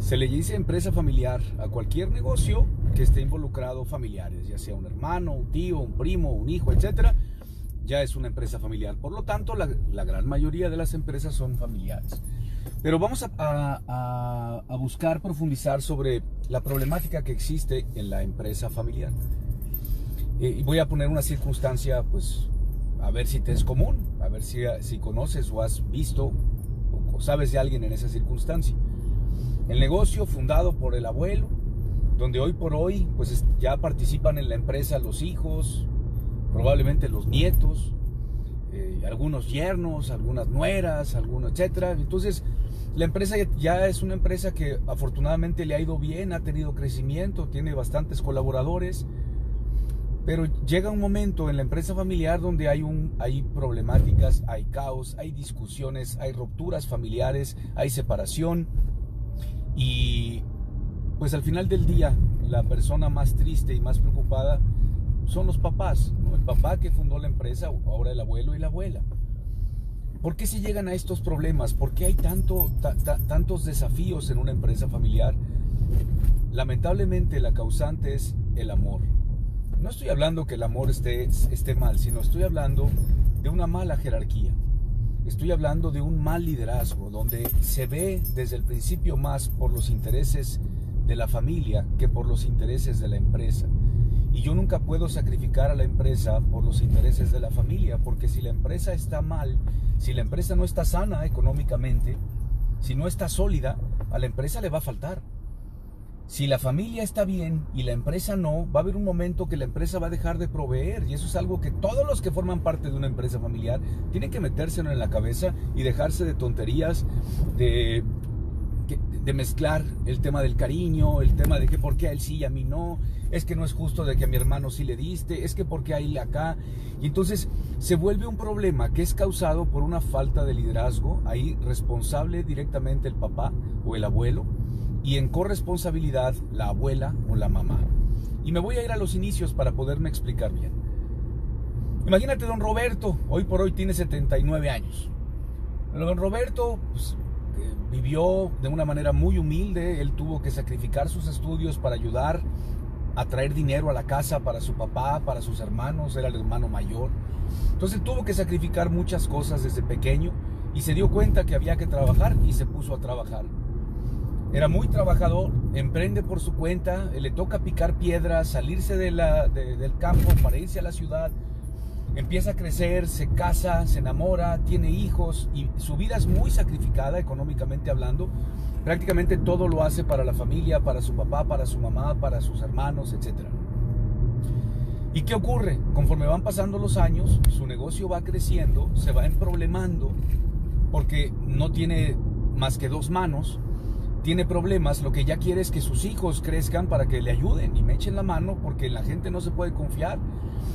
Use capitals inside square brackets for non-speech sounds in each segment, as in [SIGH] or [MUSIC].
Se le dice empresa familiar a cualquier negocio que esté involucrado familiares, ya sea un hermano, un tío, un primo, un hijo, etcétera, ya es una empresa familiar. Por lo tanto, la, gran mayoría de las empresas son familiares. Pero vamos a, buscar profundizar sobre la problemática que existe en la empresa familiar. Eh, y voy a poner una circunstancia, pues, a ver si te es común, a ver si, si conoces o has visto o sabes de alguien en esa circunstancia. El negocio fundado por el abuelo, donde hoy por hoy pues ya participan en la empresa los hijos, probablemente los nietos, eh, algunos yernos, algunas nueras, algunos, etcétera. Entonces, la empresa ya es una empresa que afortunadamente le ha ido bien, ha tenido crecimiento, tiene bastantes colaboradores, pero llega un momento en la empresa familiar donde hay, un, hay problemáticas, hay caos, hay discusiones, hay rupturas familiares, hay separación y pues al final del día, la persona más triste y más preocupada son los papás, el papá que fundó la empresa, ahora el abuelo y la abuela. ¿Por qué se llegan a estos problemas? ¿Por qué hay tanto, tantos desafíos en una empresa familiar? Lamentablemente la causante es el amor. No estoy hablando que el amor esté, esté mal, sino estoy hablando de una mala jerarquía. Estoy hablando de un mal liderazgo, donde se ve desde el principio más por los intereses de la familia que por los intereses de la empresa. Y yo nunca puedo sacrificar a la empresa por los intereses de la familia, porque si la empresa está mal, si la empresa no está sana económicamente, si no está sólida, a la empresa le va a faltar. Si la familia está bien y la empresa no, va a haber un momento que la empresa va a dejar de proveer. Y eso es algo que todos los que forman parte de una empresa familiar tienen que metérselo en la cabeza y dejarse de tonterías, de, de mezclar el tema del cariño, el tema de que por qué a él sí y a mí no, es que no es justo de que a mi hermano sí le diste, es que por qué a él acá. Y entonces se vuelve un problema que es causado por una falta de liderazgo, ahí responsable directamente el papá o el abuelo y en corresponsabilidad la abuela o la mamá. Y me voy a ir a los inicios para poderme explicar bien. Imagínate don Roberto, hoy por hoy tiene 79 años. don Roberto pues, vivió de una manera muy humilde, él tuvo que sacrificar sus estudios para ayudar a traer dinero a la casa para su papá, para sus hermanos, era el hermano mayor. Entonces tuvo que sacrificar muchas cosas desde pequeño y se dio cuenta que había que trabajar y se puso a trabajar. Era muy trabajador, emprende por su cuenta, le toca picar piedras, salirse del campo para irse a la ciudad, empieza a crecer, se casa, se enamora, tiene hijos y su vida es muy sacrificada económicamente hablando. Prácticamente todo lo hace para la familia, para su papá, para su mamá, para sus hermanos, etc. ¿Y qué ocurre? Conforme van pasando los años, su negocio va creciendo, se va emproblemando porque no tiene más que dos manos tiene problemas, lo que ya quiere es que sus hijos crezcan para que le ayuden y me echen la mano porque la gente no se puede confiar.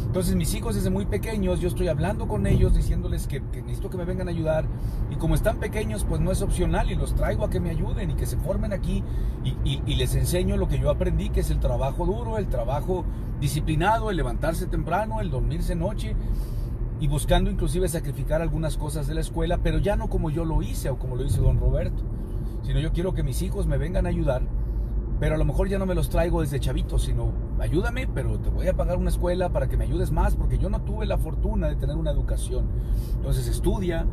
Entonces mis hijos desde muy pequeños, yo estoy hablando con ellos diciéndoles que, necesito que me vengan a ayudar y como están pequeños pues no es opcional y los traigo a que me ayuden y que se formen aquí y, y les enseño lo que yo aprendí que es el trabajo duro, el trabajo disciplinado, el levantarse temprano, el dormirse noche y buscando inclusive sacrificar algunas cosas de la escuela, pero ya no como yo lo hice o como lo hizo don Roberto sino yo quiero que mis hijos me vengan a ayudar, pero a lo mejor ya no me los traigo desde chavitos, sino ayúdame, pero te voy a pagar una escuela para que me ayudes más, porque yo no tuve la fortuna de tener una educación. Entonces estudia,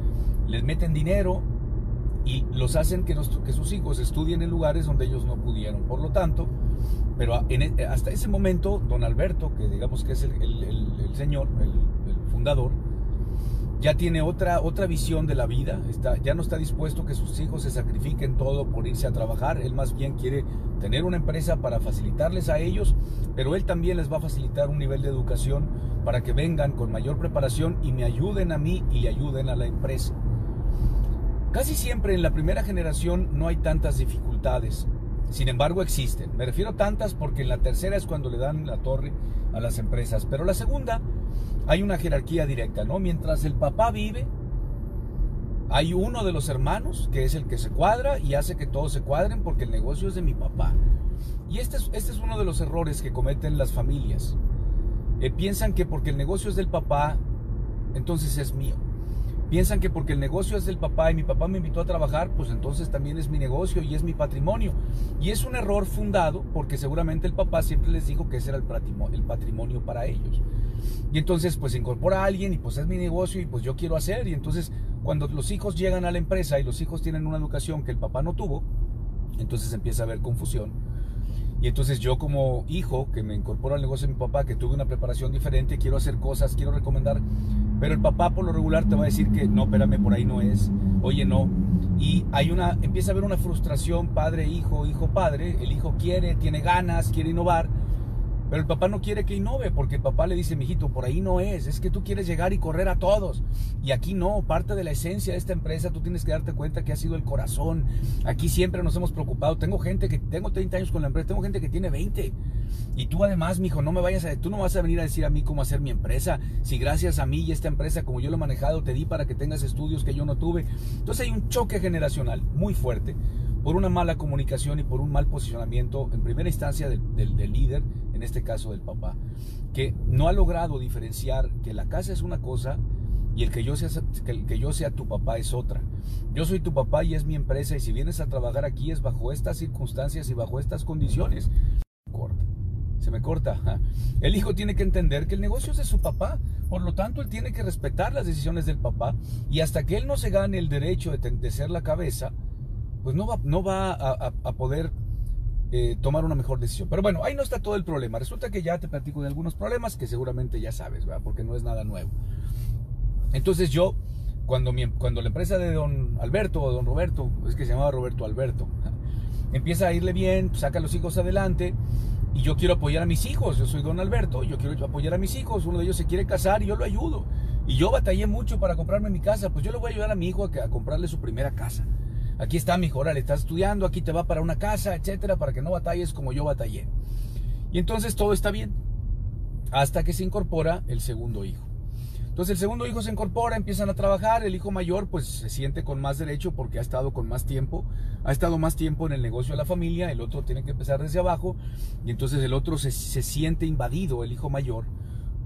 les meten dinero y los hacen que, sus hijos estudien en lugares donde ellos no pudieron. Por lo tanto, pero e, hasta ese momento, don Alberto, que digamos que es el, señor, el fundador, ya tiene otra, otra visión de la vida, está, ya no está dispuesto que sus hijos se sacrifiquen todo por irse a trabajar, él más bien quiere tener una empresa para facilitarles a ellos, pero él también les va a facilitar un nivel de educación para que vengan con mayor preparación y me ayuden a mí y le ayuden a la empresa. Casi siempre en la primera generación no hay tantas dificultades, sin embargo existen. Me refiero tantas porque en la tercera es cuando le dan la torre a las empresas, pero la segunda hay una jerarquía directa, ¿no? Mientras el papá vive, hay uno de los hermanos que es el que se cuadra y hace que todos se cuadren porque el negocio es de mi papá. Y este es, este es uno de los errores que cometen las familias. Eh, piensan que porque el negocio es del papá, entonces es mío. Piensan que porque el negocio es del papá y mi papá me invitó a trabajar, pues entonces también es mi negocio y es mi patrimonio. Y es un error fundado porque seguramente el papá siempre les dijo que ese era el patrimonio, para ellos. Y entonces pues incorpora a alguien y pues es mi negocio y pues yo quiero hacer. Y entonces cuando los hijos llegan a la empresa y los hijos tienen una educación que el papá no tuvo, entonces empieza a haber confusión. Y entonces yo como hijo que me incorporo al negocio de mi papá, que tuve una preparación diferente, quiero hacer cosas, quiero recomendar, pero el papá por lo regular te va a decir que no, espérame, por ahí no es, oye no. Y hay una, empieza a haber una frustración padre, hijo, hijo, padre. El hijo quiere, tiene ganas, quiere innovar, pero el papá no quiere que innove porque el papá le dice, mijito, por ahí no es, es que tú quieres llegar y correr a todos. Y aquí no, parte de la esencia de esta empresa, tú tienes que darte cuenta que ha sido el corazón. Aquí siempre nos hemos preocupado. Tengo gente que, tengo 30 años con la empresa, tengo gente que tiene 20. Y tú además, mijo, no me vayas a, tú no vas a venir a decir a mí cómo hacer mi empresa. Si gracias a mí y esta empresa, como yo lo he manejado, te di para que tengas estudios que yo no tuve. Entonces hay un choque generacional muy fuerte por una mala comunicación y por un mal posicionamiento, en primera instancia del, del, líder, en este caso del papá, que no ha logrado diferenciar que la casa es una cosa y el que yo sea, el que yo sea tu papá es otra. Yo soy tu papá y es mi empresa y si vienes a trabajar aquí es bajo estas circunstancias y bajo estas condiciones. Corta. Se me corta. El hijo tiene que entender que el negocio es de su papá, por lo tanto él tiene que respetar las decisiones del papá y hasta que él no se gane el derecho de, de ser la cabeza, pues no va, no va a, poder eh, tomar una mejor decisión. Pero bueno, ahí no está todo el problema. Resulta que ya te platico de algunos problemas que seguramente ya sabes, ¿verdad? Porque no es nada nuevo. Entonces yo, cuando, cuando la empresa de don Alberto o don Roberto, es que se llamaba Roberto Alberto, empieza a irle bien, saca los hijos adelante, y yo quiero apoyar a mis hijos, yo soy don Alberto, yo quiero apoyar a mis hijos, uno de ellos se quiere casar y yo lo ayudo. Y yo batallé mucho para comprarme mi casa, pues yo le voy a ayudar a mi hijo a comprarle su primera casa. Aquí está, mi hijo, le estás estudiando, aquí te va para una casa, etcétera, para que no batalles como yo batallé. Y entonces todo está bien, hasta que se incorpora el segundo hijo. Entonces el segundo hijo se incorpora, empiezan a trabajar, el hijo mayor pues se siente con más derecho porque ha estado con más tiempo, ha estado más tiempo en el negocio de la familia, el otro tiene que empezar desde abajo y entonces el otro se, siente invadido, el hijo mayor,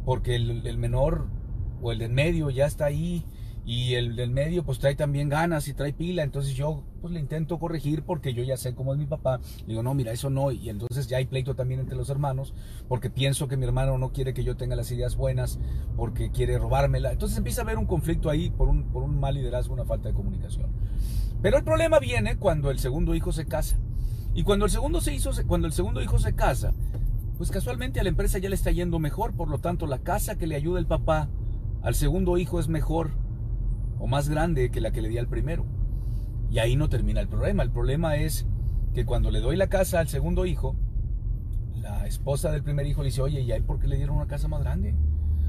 porque el, el menor o el del medio ya está ahí y el del medio pues trae también ganas y trae pila, entonces yo pues le intento corregir porque yo ya sé cómo es mi papá, digo no, mira, eso no, y entonces ya hay pleito también entre los hermanos, porque pienso que mi hermano no quiere que yo tenga las ideas buenas, porque quiere robármela, entonces empieza a haber un conflicto ahí por un, por un mal liderazgo, una falta de comunicación. Pero el problema viene cuando el segundo hijo se casa, y cuando el segundo, se hizo, cuando el segundo hijo se casa, pues casualmente a la empresa ya le está yendo mejor, por lo tanto la casa que le ayuda el papá al segundo hijo es mejor o más grande que la que le di al primero. Y ahí no termina el problema. El problema es que cuando le doy la casa al segundo hijo, la esposa del primer hijo le dice, oye, ¿y a él por qué le dieron una casa más grande?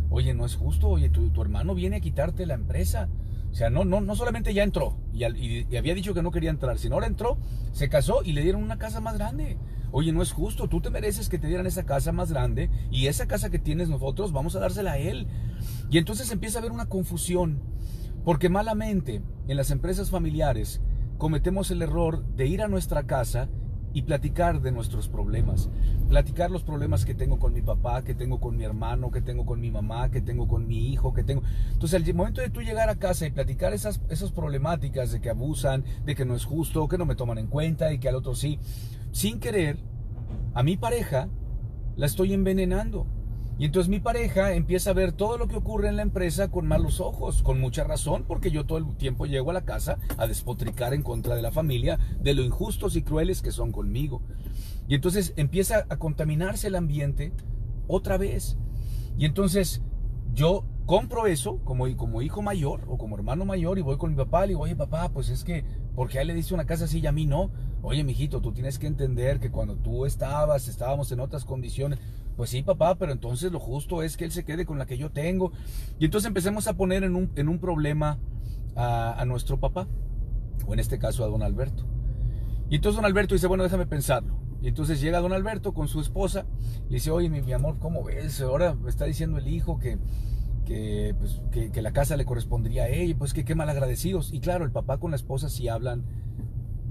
Oye, no es justo, oye, tu, tu hermano viene a quitarte la empresa. O sea, no, no, no solamente ya entró y, y, había dicho que no quería entrar, sino ahora entró, se casó y le dieron una casa más grande. Oye, no es justo, tú te mereces que te dieran esa casa más grande y esa casa que tienes nosotros vamos a dársela a él. Y entonces empieza a haber una confusión porque malamente en las empresas familiares cometemos el error de ir a nuestra casa y platicar de nuestros problemas. Platicar los problemas que tengo con mi papá, que tengo con mi hermano, que tengo con mi mamá, que tengo con mi hijo, que tengo... Entonces, el momento de tú llegar a casa y platicar esas, esas problemáticas de que abusan, de que no es justo, que no me toman en cuenta y que al otro sí, sin querer, a mi pareja la estoy envenenando. Y entonces mi pareja empieza a ver todo lo que ocurre en la empresa con malos ojos, con mucha razón, porque yo todo el tiempo llego a la casa a despotricar en contra de la familia, de lo injustos y crueles que son conmigo. Y entonces empieza a contaminarse el ambiente otra vez. Y entonces yo compro eso como, como hijo mayor o como hermano mayor y voy con mi papá y digo, oye papá, pues es que, porque a él le dice una casa así y a mí no? Oye, mijito, tú tienes que entender que cuando tú estabas, estábamos en otras condiciones. Pues sí, papá, pero entonces lo justo es que él se quede con la que yo tengo. Y entonces empecemos a poner en un, en un problema a, nuestro papá, o en este caso a don Alberto. Y entonces don Alberto dice, bueno, déjame pensarlo. Y entonces llega don Alberto con su esposa, y dice, oye, mi, amor, ¿cómo ves? Ahora me está diciendo el hijo que, que, pues, que, la casa le correspondería a ella, pues que qué mal agradecidos. Y claro, el papá con la esposa sí hablan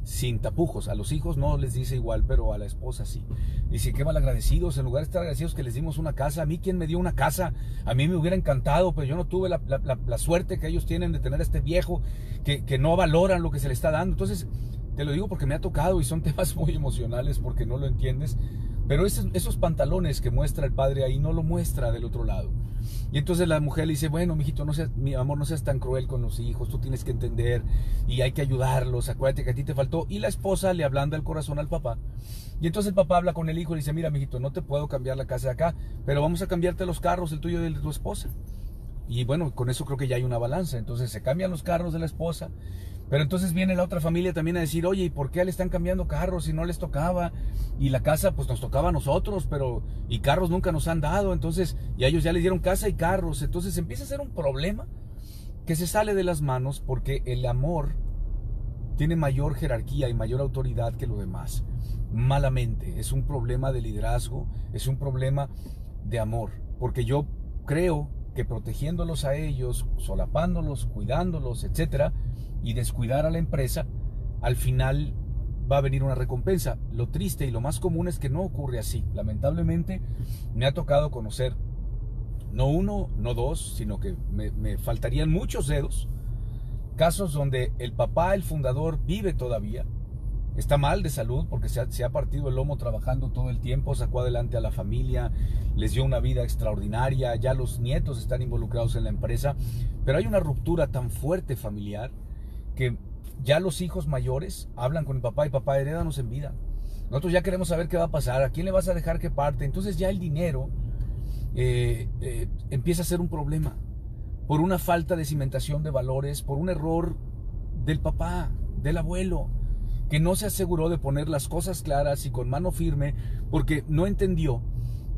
sin tapujos. A los hijos no les dice igual, pero a la esposa sí. Dice, qué mal agradecidos, en lugar de estar agradecidos que les dimos una casa. A mí, ¿quién me dio una casa? A mí me hubiera encantado, pero yo no tuve la, suerte que ellos tienen de tener a este viejo que, que no valoran lo que se le está dando. Entonces, te lo digo porque me ha tocado y son [LAUGHS] temas muy emocionales porque no lo entiendes. Pero esos, pantalones que muestra el padre ahí no lo muestra del otro lado. Y entonces la mujer le dice, bueno, mijito, no seas, mi amor, no seas tan cruel con los hijos, tú tienes que entender y hay que ayudarlos, acuérdate que a ti te faltó. Y la esposa le ablanda el corazón al papá. Y entonces el papá habla con el hijo y le dice, mira, mijito, no te puedo cambiar la casa de acá, pero vamos a cambiarte los carros, el tuyo y el de tu esposa. Y bueno, con eso creo que ya hay una balanza. Entonces se cambian los carros de la esposa pero entonces viene la otra familia también a decir, oye, ¿y por qué le están cambiando carros si no les tocaba? Y la casa pues nos tocaba a nosotros, pero y carros nunca nos han dado, entonces, y a ellos ya les dieron casa y carros, entonces empieza a ser un problema que se sale de las manos porque el amor tiene mayor jerarquía y mayor autoridad que lo demás. Malamente, es un problema de liderazgo, es un problema de amor, porque yo creo que protegiéndolos a ellos, solapándolos, cuidándolos, etcétera, y descuidar a la empresa, al final va a venir una recompensa. Lo triste y lo más común es que no ocurre así. Lamentablemente me ha tocado conocer no uno, no dos, sino que me, faltarían muchos dedos. Casos donde el papá, el fundador, vive todavía, está mal de salud porque se ha, se ha, partido el lomo trabajando todo el tiempo, sacó adelante a la familia, les dio una vida extraordinaria, ya los nietos están involucrados en la empresa, pero hay una ruptura tan fuerte familiar que ya los hijos mayores hablan con el papá y papá, herédanos en vida. Nosotros ya queremos saber qué va a pasar, a quién le vas a dejar que parte. Entonces ya el dinero eh, eh, empieza a ser un problema por una falta de cimentación de valores, por un error del papá, del abuelo, que no se aseguró de poner las cosas claras y con mano firme, porque no entendió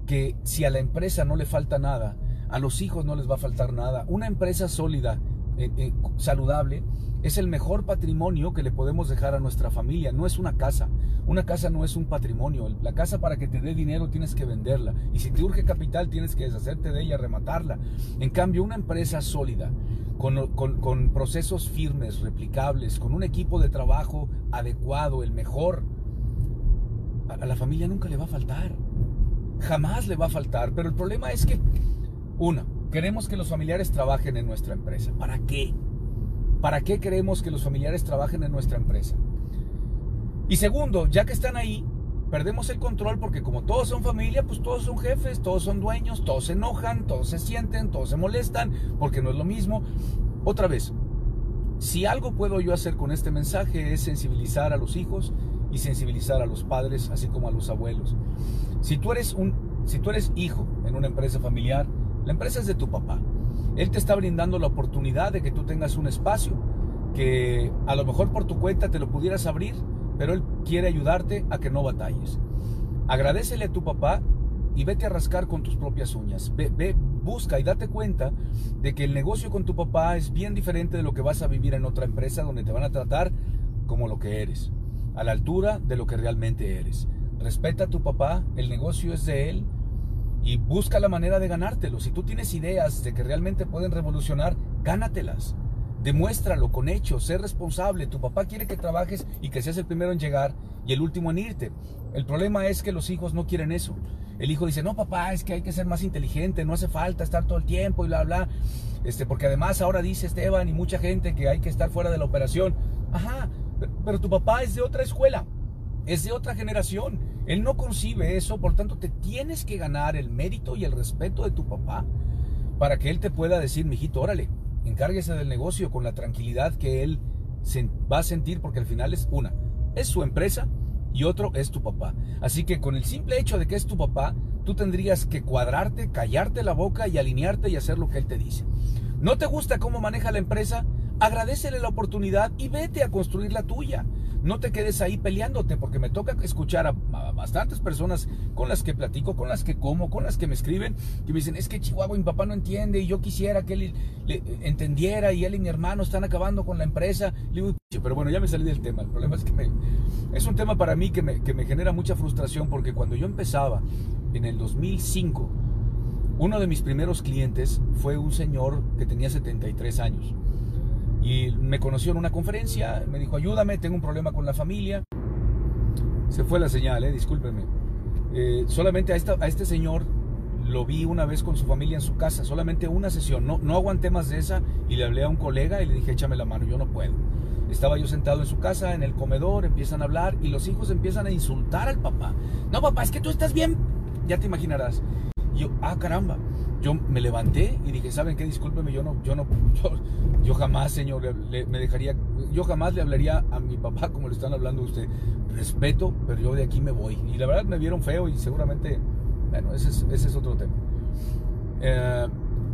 que si a la empresa no le falta nada, a los hijos no les va a faltar nada. Una empresa sólida, eh, saludable, es el mejor patrimonio que le podemos dejar a nuestra familia. No es una casa. Una casa no es un patrimonio. La casa para que te dé dinero tienes que venderla. Y si te urge capital tienes que deshacerte de ella, rematarla. En cambio, una empresa sólida, con, procesos firmes, replicables, con un equipo de trabajo adecuado, el mejor, a la familia nunca le va a faltar. Jamás le va a faltar. Pero el problema es que, una, queremos que los familiares trabajen en nuestra empresa. ¿Para qué? ¿Para qué queremos que los familiares trabajen en nuestra empresa? Y segundo, ya que están ahí, perdemos el control porque como todos son familia, pues todos son jefes, todos son dueños, todos se enojan, todos se sienten, todos se molestan, porque no es lo mismo. Otra vez, si algo puedo yo hacer con este mensaje es sensibilizar a los hijos y sensibilizar a los padres, así como a los abuelos. Si tú eres un si tú eres hijo en una empresa familiar, la empresa es de tu papá. Él te está brindando la oportunidad de que tú tengas un espacio que a lo mejor por tu cuenta te lo pudieras abrir, pero Él quiere ayudarte a que no batalles. Agradecele a tu papá y vete a rascar con tus propias uñas. Ve, ve, busca y date cuenta de que el negocio con tu papá es bien diferente de lo que vas a vivir en otra empresa donde te van a tratar como lo que eres, a la altura de lo que realmente eres. Respeta a tu papá, el negocio es de él, y busca la manera de ganártelo. Si tú tienes ideas de que realmente pueden revolucionar, gánatelas. Demuéstralo con hechos, sé responsable. Tu papá quiere que trabajes y que seas el primero en llegar y el último en irte. El problema es que los hijos no quieren eso. El hijo dice, no papá, es que hay que ser más inteligente, no hace falta estar todo el tiempo y bla, bla. Este, porque además ahora dice Esteban y mucha gente que hay que estar fuera de la operación. Ajá, pero tu papá es de otra escuela, es de otra generación él no concibe eso, por tanto te tienes que ganar el mérito y el respeto de tu papá para que él te pueda decir, mijito, órale, encárguese del negocio con la tranquilidad que él va a sentir, porque al final es una, es su empresa y otro es tu papá. Así que con el simple hecho de que es tu papá, tú tendrías que cuadrarte, callarte la boca y alinearte y hacer lo que él te dice. ¿No te gusta cómo maneja la empresa? Agradecele la oportunidad y vete a construir la tuya no te quedes ahí peleándote, porque me toca escuchar a, bastantes personas con las que platico, con las que como, con las que me escriben, que me dicen, es que Chihuahua mi papá no entiende y yo quisiera que él le, entendiera y él y mi hermano están acabando con la empresa. pero bueno, ya me salí del tema. El problema es que me, es un tema para mí que me, que me genera mucha frustración porque cuando yo empezaba en el 2005, uno de mis primeros clientes fue un señor que tenía 73 años Y me conoció en una conferencia, me dijo, ayúdame, tengo un problema con la familia. Se fue la señal, eh, discúlpenme. Eh, solamente a, este señor lo vi una vez con su familia en su casa, solamente una sesión, no, no aguanté más de esa y le hablé a un colega y le dije, échame la mano, yo no puedo. Estaba yo sentado en su casa, en el comedor, empiezan a hablar y los hijos empiezan a insultar al papá. No, papá, es que tú estás bien. Ya te imaginarás. Y yo, ah, caramba. Yo me levanté y dije, ¿saben qué? Discúlpeme, yo no, yo no, [LAUGHS] yo, jamás, señor, me dejaría, yo jamás le hablaría a mi papá como le están hablando a usted. Respeto, pero yo de aquí me voy. Y la verdad me vieron feo y seguramente, bueno, ese es, ese es otro tema. Eh,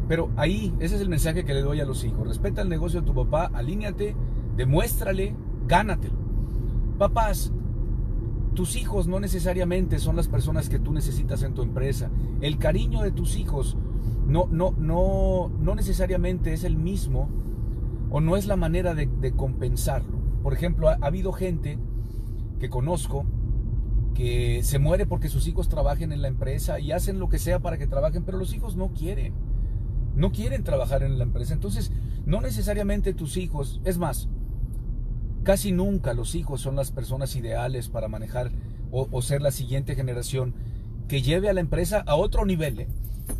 pero ahí, ese es el mensaje que le doy a los hijos. Respeta el negocio de tu papá, alíñate demuéstrale, gánatelo. Papás, tus hijos no necesariamente son las personas que tú necesitas en tu empresa. El cariño de tus hijos no, no, no, no necesariamente es el mismo o no es la manera de, compensarlo. Por ejemplo, ha, habido gente que conozco que se muere porque sus hijos trabajen en la empresa y hacen lo que sea para que trabajen, pero los hijos no quieren. No quieren trabajar en la empresa. Entonces, no necesariamente tus hijos, es más, Casi nunca los hijos son las personas ideales para manejar o, ser la siguiente generación que lleve a la empresa a otro nivel. ¿eh?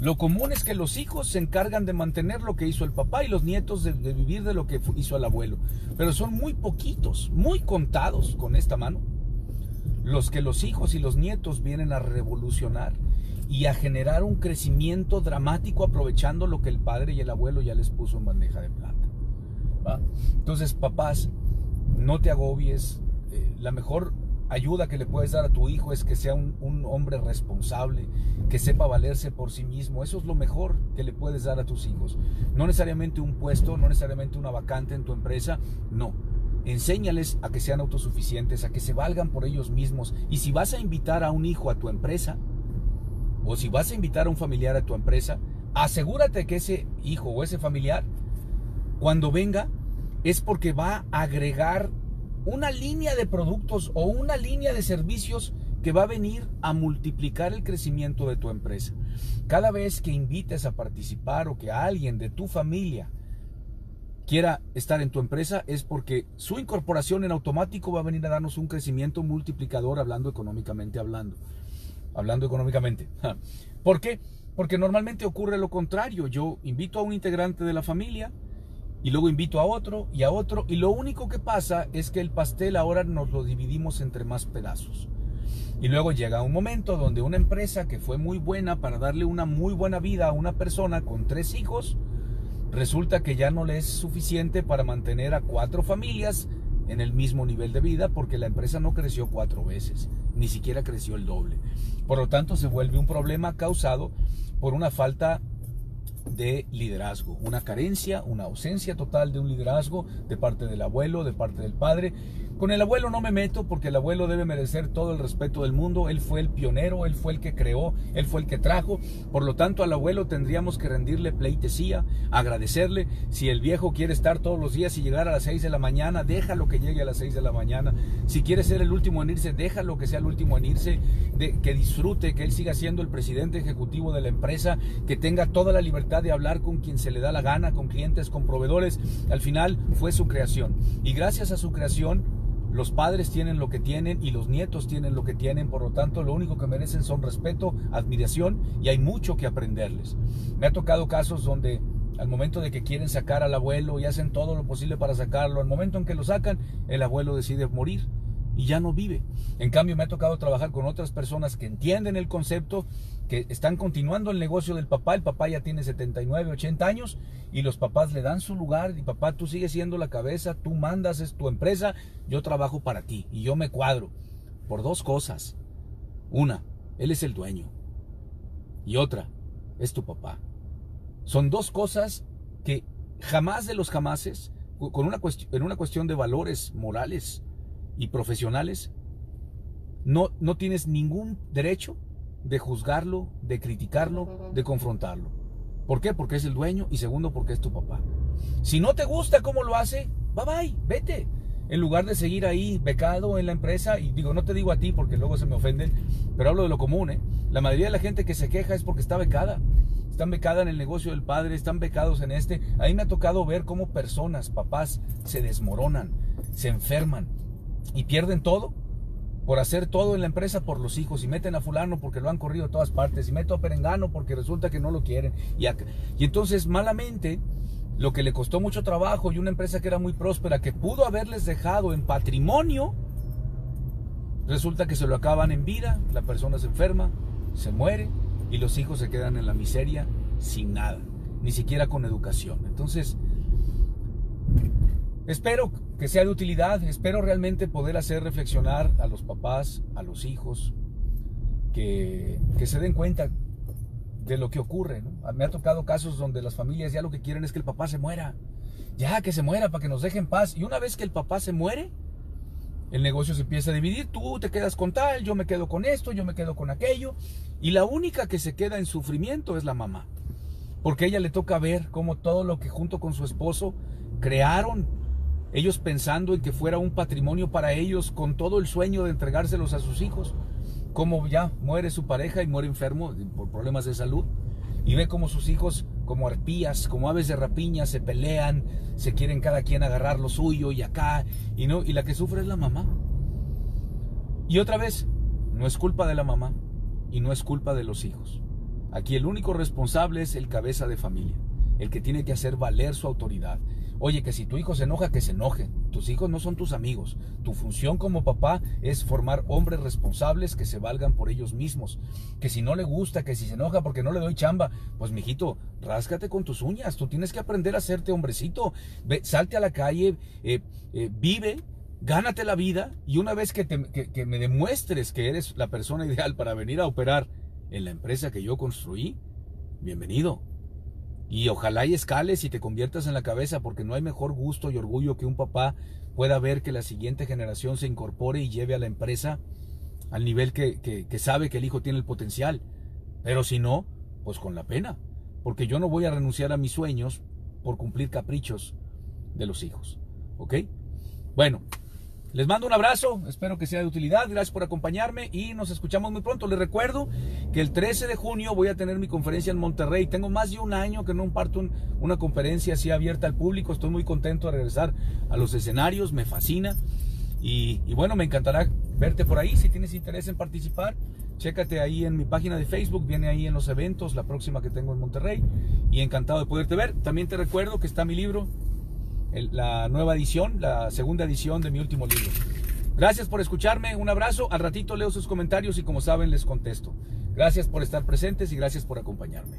Lo común es que los hijos se encargan de mantener lo que hizo el papá y los nietos de, vivir de lo que hizo el abuelo. Pero son muy poquitos, muy contados con esta mano, los que los hijos y los nietos vienen a revolucionar y a generar un crecimiento dramático aprovechando lo que el padre y el abuelo ya les puso en bandeja de plata. Entonces, papás, no te agobies. Eh, la mejor ayuda que le puedes dar a tu hijo es que sea un, hombre responsable, que sepa valerse por sí mismo. Eso es lo mejor que le puedes dar a tus hijos. No necesariamente un puesto, no necesariamente una vacante en tu empresa, no. Enséñales a que sean autosuficientes, a que se valgan por ellos mismos. Y si vas a invitar a un hijo a tu empresa, o si vas a invitar a un familiar a tu empresa, asegúrate que ese hijo o ese familiar, cuando venga, es porque va a agregar una línea de productos o una línea de servicios que va a venir a multiplicar el crecimiento de tu empresa. Cada vez que invites a participar o que alguien de tu familia quiera estar en tu empresa es porque su incorporación en automático va a venir a darnos un crecimiento multiplicador hablando económicamente hablando. Hablando económicamente. [LAUGHS] ¿Por qué? Porque normalmente ocurre lo contrario. Yo invito a un integrante de la familia, y luego invito a otro y a otro y lo único que pasa es que el pastel ahora nos lo dividimos entre más pedazos. Y luego llega un momento donde una empresa que fue muy buena para darle una muy buena vida a una persona con tres hijos, resulta que ya no le es suficiente para mantener a cuatro familias en el mismo nivel de vida porque la empresa no creció cuatro veces, ni siquiera creció el doble. Por lo tanto, se vuelve un problema causado por una falta de liderazgo, una carencia, una ausencia total de un liderazgo de parte del abuelo, de parte del padre. Con el abuelo no me meto porque el abuelo debe merecer todo el respeto del mundo, él fue el pionero, él fue el que creó, él fue el que trajo, por lo tanto al abuelo tendríamos que rendirle pleitesía, agradecerle, si el viejo quiere estar todos los días y llegar a las 6 de la mañana, déjalo que llegue a las 6 de la mañana, si quiere ser el último en irse, déjalo que sea el último en irse, que disfrute, que él siga siendo el presidente ejecutivo de la empresa, que tenga toda la libertad de hablar con quien se le da la gana, con clientes, con proveedores. Al final fue su creación. Y gracias a su creación, los padres tienen lo que tienen y los nietos tienen lo que tienen, por lo tanto lo único que merecen son respeto, admiración y hay mucho que aprenderles. Me ha tocado casos donde al momento de que quieren sacar al abuelo y hacen todo lo posible para sacarlo, al momento en que lo sacan, el abuelo decide morir y ya no vive. En cambio, me ha tocado trabajar con otras personas que entienden el concepto, que están continuando el negocio del papá. El papá ya tiene 79, 80 años y los papás le dan su lugar. Y papá, tú sigues siendo la cabeza, tú mandas, es tu empresa, yo trabajo para ti y yo me cuadro por dos cosas. Una, él es el dueño. Y otra, es tu papá. Son dos cosas que jamás de los jamases, con una en una cuestión de valores morales, y profesionales, no, no tienes ningún derecho de juzgarlo, de criticarlo, de confrontarlo. ¿Por qué? Porque es el dueño y segundo porque es tu papá. Si no te gusta cómo lo hace, bye bye, vete. En lugar de seguir ahí becado en la empresa, y digo, no te digo a ti porque luego se me ofenden, pero hablo de lo común, ¿eh? La mayoría de la gente que se queja es porque está becada. están becadas en el negocio del padre, están becados en este. A mí me ha tocado ver cómo personas, papás, se desmoronan, se enferman y pierden todo por hacer todo en la empresa por los hijos y meten a fulano porque lo han corrido a todas partes y meto a perengano porque resulta que no lo quieren y, y entonces malamente lo que le costó mucho trabajo y una empresa que era muy próspera que pudo haberles dejado en patrimonio resulta que se lo acaban en vida la persona se enferma se muere y los hijos se quedan en la miseria sin nada ni siquiera con educación. Entonces Espero que sea de utilidad, espero realmente poder hacer reflexionar a los papás, a los hijos, que, se den cuenta de lo que ocurre. Me ha tocado casos donde las familias ya lo que quieren es que el papá se muera, ya que se muera para que nos dejen paz. Y una vez que el papá se muere, el negocio se empieza a dividir, tú te quedas con tal, yo me quedo con esto, yo me quedo con aquello, y la única que se queda en sufrimiento es la mamá, porque a ella le toca ver cómo todo lo que junto con su esposo crearon ellos pensando en que fuera un patrimonio para ellos con todo el sueño de entregárselos a sus hijos, como ya muere su pareja y muere enfermo por problemas de salud, y ve como sus hijos, como arpías, como aves de rapiña, se pelean, se quieren cada quien agarrar lo suyo y acá, y, no, y la que sufre es la mamá. Y otra vez, no es culpa de la mamá y no es culpa de los hijos. Aquí el único responsable es el cabeza de familia, el que tiene que hacer valer su autoridad, Oye, que si tu hijo se enoja, que se enoje. Tus hijos no son tus amigos. Tu función como papá es formar hombres responsables que se valgan por ellos mismos. Que si no le gusta, que si se enoja porque no le doy chamba, pues mijito, ráscate con tus uñas. Tú tienes que aprender a hacerte hombrecito. Ve, salte a la calle, eh, eh, vive, gánate la vida y una vez que, que me demuestres que eres la persona ideal para venir a operar en la empresa que yo construí, bienvenido. Y ojalá y escales y te conviertas en la cabeza, porque no hay mejor gusto y orgullo que un papá pueda ver que la siguiente generación se incorpore y lleve a la empresa al nivel que, que, sabe que el hijo tiene el potencial. Pero si no, pues con la pena, porque yo no voy a renunciar a mis sueños por cumplir caprichos de los hijos. ¿Ok? Bueno, les mando un abrazo, espero que sea de utilidad, gracias por acompañarme y nos escuchamos muy pronto. Les recuerdo que el 13 de junio voy a tener mi conferencia en Monterrey. Tengo más de un año que no imparto una conferencia así abierta al público. Estoy muy contento de regresar a los escenarios, me fascina. Y, bueno, me encantará verte por ahí. Si tienes interés en participar, chécate ahí en mi página de Facebook, viene ahí en los eventos, la próxima que tengo en Monterrey. Y encantado de poderte ver. También te recuerdo que está mi libro la nueva edición, la segunda edición de mi último libro. Gracias por escucharme, un abrazo, al ratito leo sus comentarios y como saben les contesto. Gracias por estar presentes y gracias por acompañarme.